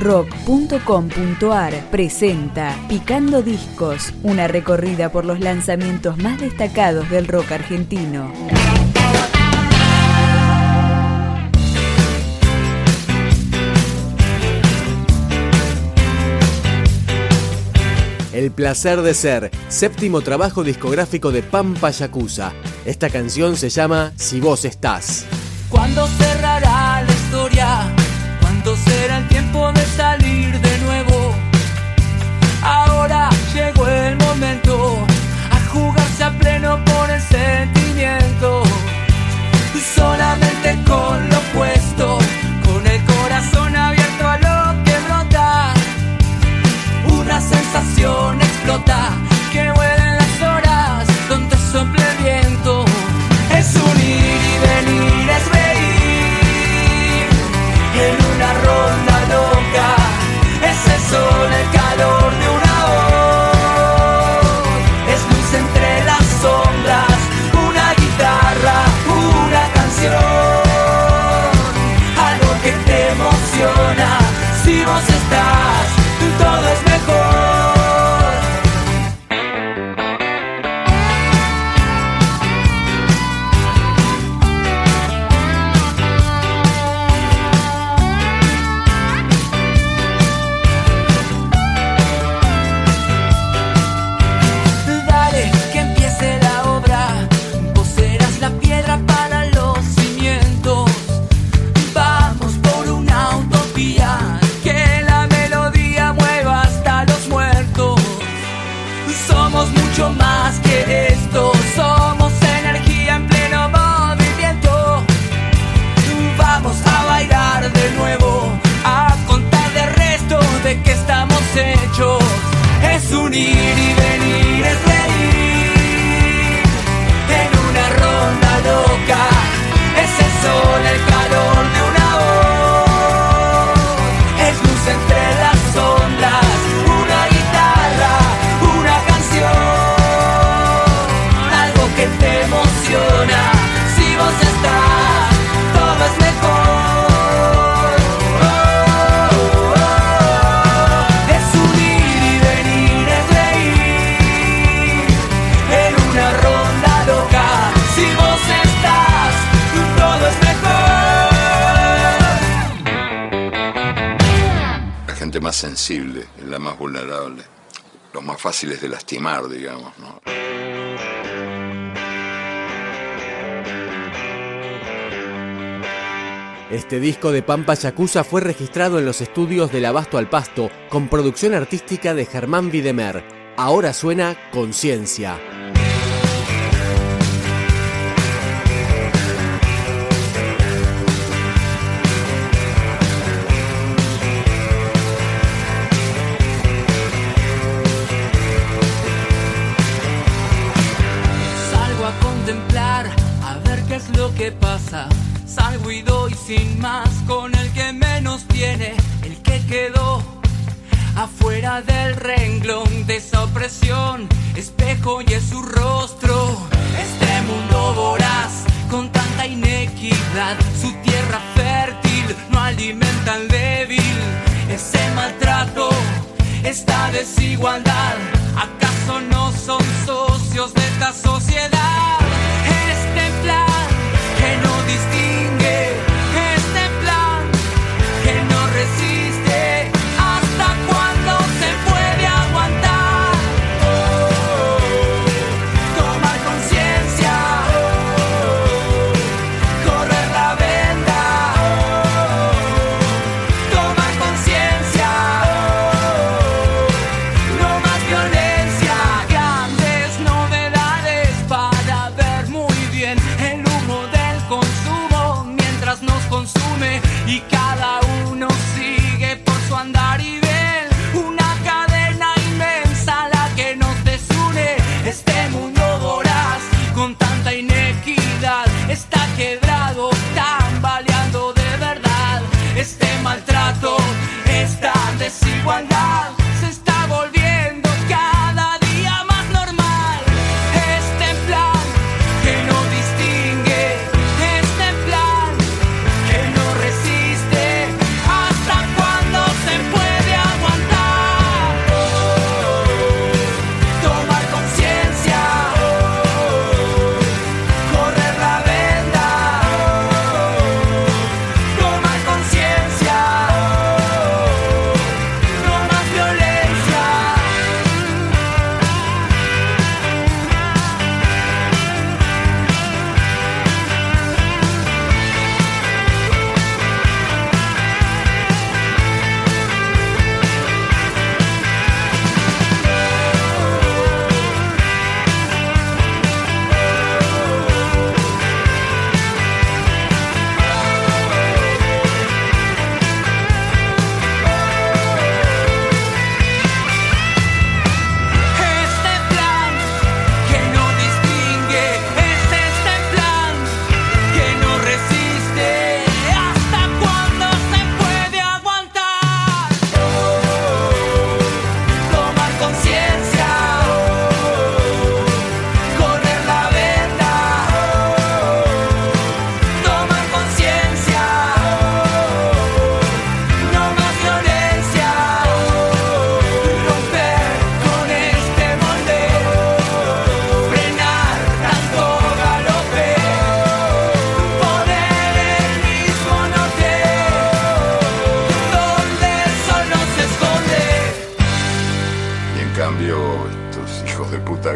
rock.com.ar presenta Picando Discos, una recorrida por los lanzamientos más destacados del rock argentino. El placer de ser, séptimo trabajo discográfico de Pampa Yakuza. Esta canción se llama Si vos estás. ¿Cuándo cerrará la historia? ¿Cuándo será el tiempo de salir de nuevo? Ahora llegó el momento a jugarse a pleno por el sentimiento. Solamente con lo puesto for sensible, la más vulnerable, los más fáciles de lastimar, digamos. Este disco de Pampa Yacuza fue registrado en los estudios del Abasto al Pasto con producción artística de Germán Videmer. Ahora suena Conciencia. rostro. Este mundo voraz, con tanta inequidad, su tierra fértil no alimenta al débil. Ese maltrato, esta desigualdad, ¿acaso no son socios de esta sociedad?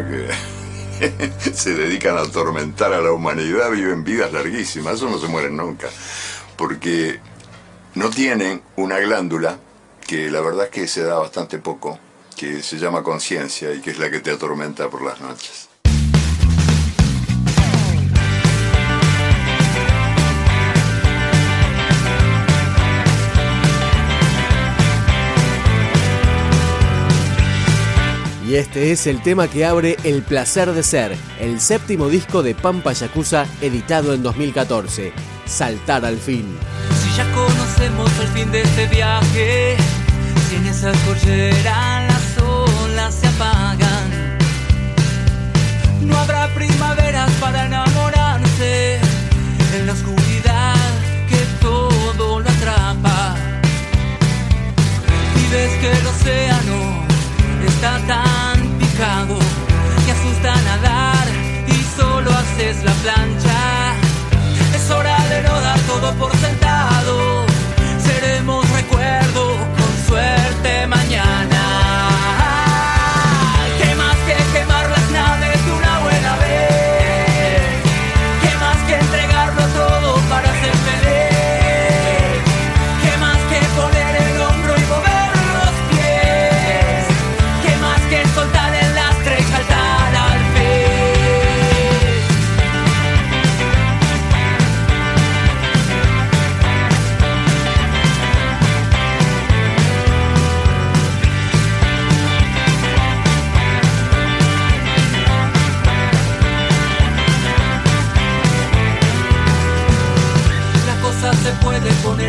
Que se dedican a atormentar a la humanidad viven vidas larguísimas, eso no se mueren nunca, porque no tienen una glándula que la verdad es que se da bastante poco, que se llama conciencia y que es la que te atormenta por las noches. Y este es el tema que abre El placer de ser, el séptimo disco de Pampa Yakuza editado en 2014. Saltar al fin. Si ya conocemos el fin de este viaje, si en esa cordillera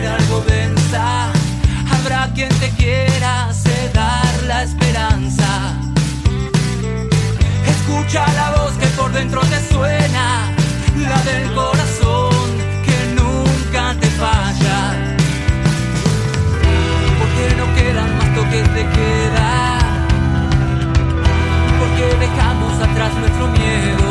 algo densa. Habrá quien te quiera hacer dar la esperanza. Escucha la voz que por dentro te suena, la del corazón que nunca te falla. Porque no quedan más toques de queda. Porque dejamos atrás nuestro miedo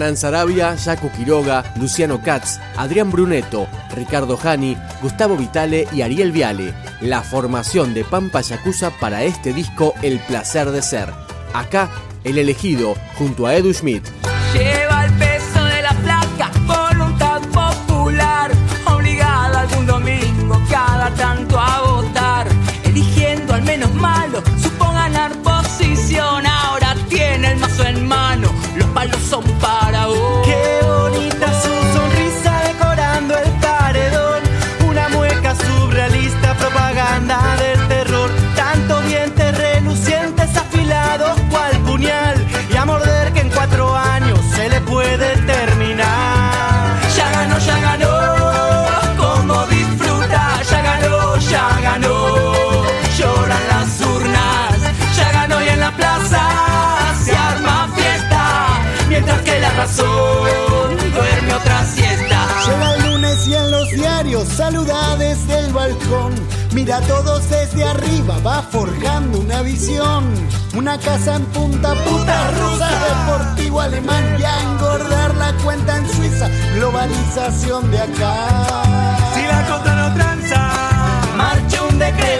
Hernán Sarabia, Jaco Quiroga, Luciano Katz, Adrián Brunetto, Ricardo Jani, Gustavo Vitale y Ariel Viale. La formación de Pampa Yakuza para este disco El placer de ser. Acá, el elegido, junto a Edu Schmidt. Lleva el peso de la placa, voluntad popular, obligada algún domingo cada tanto a votar, eligiendo al menos malo, supo ganar posición, ahora tiene el mazo en mano, los palos son para vos. Qué saluda desde el balcón. Mira a todos desde arriba, va forjando una visión. Una casa en punta, puta rusa, deportivo alemán. Y a engordar la cuenta en Suiza, globalización de acá. Si la cosa no tranza, Marcha un decreto,